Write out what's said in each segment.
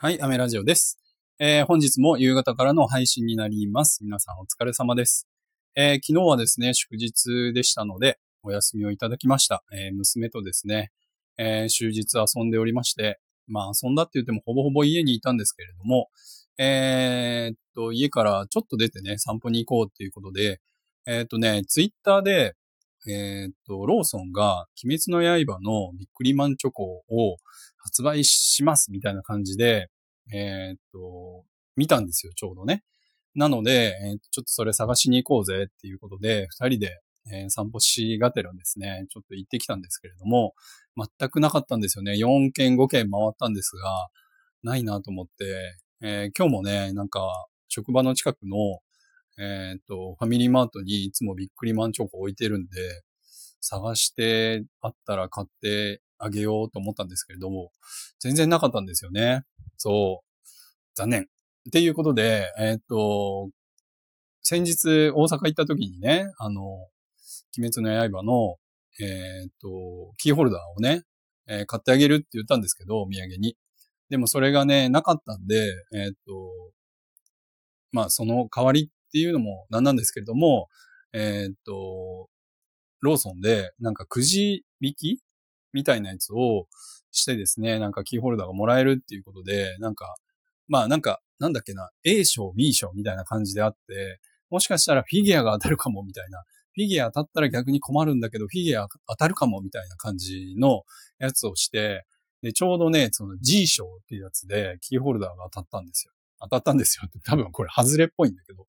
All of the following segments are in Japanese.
はい、アメラジオです。えー、本日も夕方からの配信になります。皆さんお疲れ様です。えー、昨日はですね、祝日でしたので、お休みをいただきました。えー、娘とですね、え終日遊んでおりまして、まあ遊んだって言ってもほぼほぼ家にいたんですけれども、えっと、家からちょっと出てね、散歩に行こうっていうことで、えっとね、ツイッターで、えっと、ローソンが、鬼滅の刃のビックリマンチョコを発売しますみたいな感じで、えー、っと、見たんですよ、ちょうどね。なので、えー、ちょっとそれ探しに行こうぜっていうことで、二人で、えー、散歩しがてらですね、ちょっと行ってきたんですけれども、全くなかったんですよね。4軒5軒回ったんですが、ないなと思って、えー、今日もね、なんか、職場の近くの、えっ、と、ファミリーマートにいつもビックリマンチョコ置いてるんで、探してあったら買ってあげようと思ったんですけれども、全然なかったんですよね。そう。残念。っていうことで、えっ、と、先日大阪行った時にね、あの、鬼滅の刃の、えっ、と、キーホルダーをね、えー、買ってあげるって言ったんですけど、お土産に。でもそれがね、なかったんで、えっ、と、まあその代わりっていうのもなんなんですけれども、えっ、と、ローソンでなんかくじ引きみたいなやつをしてですね、なんかキーホルダーがもらえるっていうことで、なんか、まあなんか、なんだっけな、A 賞、B 賞みたいな感じであって、もしかしたらフィギュアが当たるかもみたいな、フィギュア当たったら逆に困るんだけど、フィギュア当たるかもみたいな感じのやつをして、で、ちょうどね、その G 賞っていうやつでキーホルダーが当たったんですよ。当たったんですよって多分これ外れっぽいんだけど。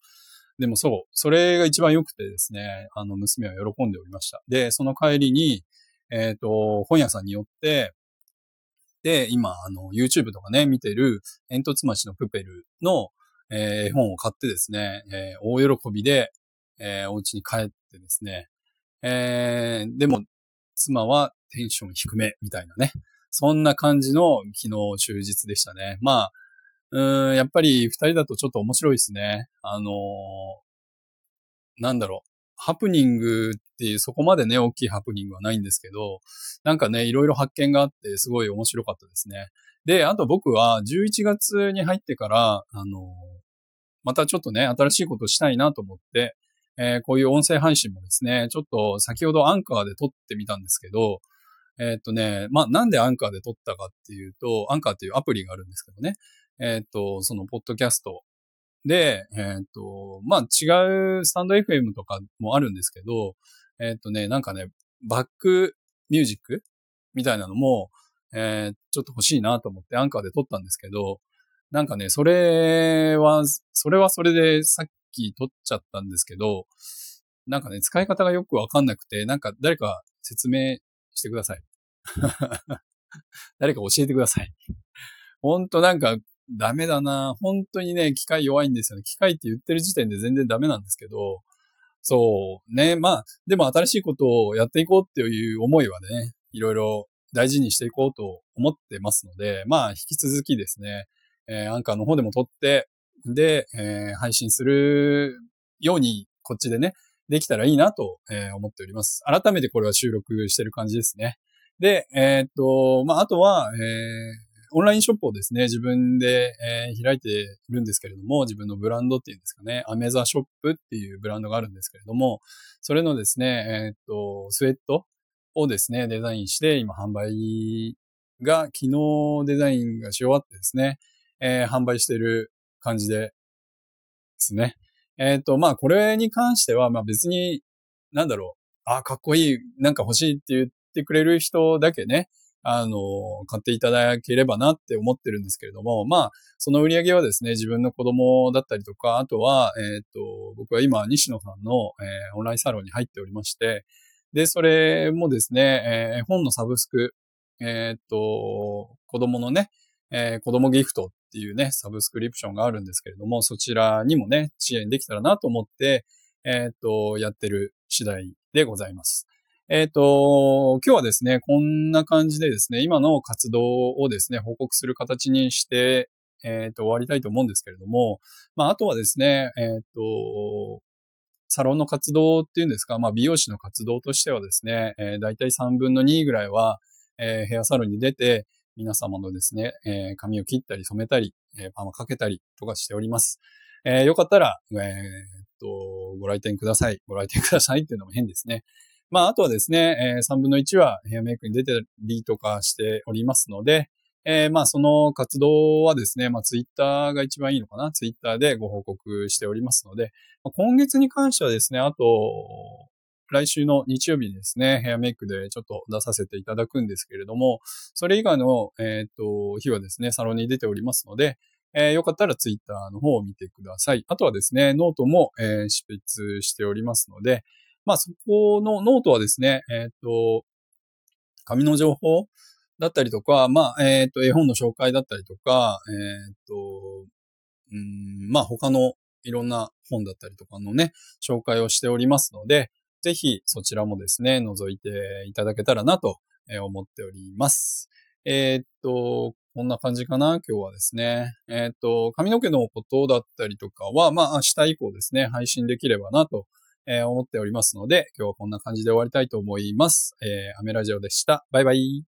でもそう、それが一番良くてですね、あの娘は喜んでおりました。で、その帰りに、えっ、ー、と、本屋さんによって、で、今、あの、YouTube とかね、見てる、煙突町のプペルの、えー、絵本を買ってですね、えー、大喜びで、えー、お家に帰ってですね、えー、でも、妻はテンション低め、みたいなね。そんな感じの昨日終日でしたね。まあ、ん、やっぱり二人だとちょっと面白いですね。あのー、なんだろう。ハプニングっていう、そこまでね、大きいハプニングはないんですけど、なんかね、いろいろ発見があって、すごい面白かったですね。で、あと僕は11月に入ってから、あの、またちょっとね、新しいことしたいなと思って、えー、こういう音声配信もですね、ちょっと先ほどアンカーで撮ってみたんですけど、えー、っとね、まあ、なんでアンカーで撮ったかっていうと、アンカーっていうアプリがあるんですけどね、えー、っと、そのポッドキャストで、えっ、と、まあ、違うスタンド FM とかもあるんですけど、えっ、とね、なんかね、バックミュージックみたいなのも、えー、ちょっと欲しいなと思ってアンカーで撮ったんですけど、なんかね、それは、それはそれでさっき撮っちゃったんですけど、なんかね、使い方がよくわかんなくて、なんか誰か説明してください。誰か教えてください。ほんとなんかダメだな。本当にね、機械弱いんですよね。機械って言ってる時点で全然ダメなんですけど、そうね。まあ、でも新しいことをやっていこうっていう思いはね、いろいろ大事にしていこうと思ってますので、まあ、引き続きですね、えー、アンカーの方でも撮って、で、えー、配信するように、こっちでね、できたらいいなと、えー、思っております。改めてこれは収録してる感じですね。で、えー、っと、まあ、あとは、えー、オンラインショップをですね、自分で、えー、開いているんですけれども、自分のブランドっていうんですかね、アメザショップっていうブランドがあるんですけれども、それのですね、えー、っと、スウェットをですね、デザインして、今販売が、昨日デザインがし終わってですね、えー、販売してる感じでですね。えっ、と、まあ、これに関しては、まあ別に、なんだろう、あ、かっこいい、なんか欲しいって言ってくれる人だけね、あの、買っていただければなって思ってるんですけれども、まあ、その売り上げはですね、自分の子供だったりとか、あとは、えっ、と、僕は今、西野さんの、えー、オンラインサロンに入っておりまして、で、それもですね、えー、本のサブスク、えっ、と、子供のね、えー、子供ギフトっていうね、サブスクリプションがあるんですけれども、そちらにもね、支援できたらなと思って、えっ、と、やってる次第でございます。えっ、ー、と、今日はですね、こんな感じでですね、今の活動をですね、報告する形にして、えっ、ー、と、終わりたいと思うんですけれども、まあ、あとはですね、えっ、ー、と、サロンの活動っていうんですか、まあ、美容師の活動としてはですね、えー、大体3分の2ぐらいは、えー、ヘアサロンに出て、皆様のですね、えー、髪を切ったり染めたり、えー、パーマかけたりとかしております。えー、よかったら、えー、っと、ご来店ください。ご来店くださいっていうのも変ですね。まあ、あとはですね、えー、3分の1はヘアメイクに出てりとかしておりますので、えー、まあ、その活動はですね、まあ、ツイッターが一番いいのかな。ツイッターでご報告しておりますので、まあ、今月に関してはですね、あと、来週の日曜日にですね、ヘアメイクでちょっと出させていただくんですけれども、それ以外の、えっ、と、日はですね、サロンに出ておりますので、えー、よかったらツイッターの方を見てください。あとはですね、ノートも、えー、執筆しておりますので、まあそこのノートはですね、えっ、と、髪の情報だったりとか、まあ、えっ、と、絵本の紹介だったりとか、えっ、と、うん、まあ他のいろんな本だったりとかのね、紹介をしておりますので、ぜひそちらもですね、覗いていただけたらなと思っております。え、っと、こんな感じかな今日はですね。え、っと、髪の毛のことだったりとかは、まあ明日以降ですね、配信できればなとえ思っておりますので、今日はこんな感じで終わりたいと思います。えー、アメラジオでした。バイバイ。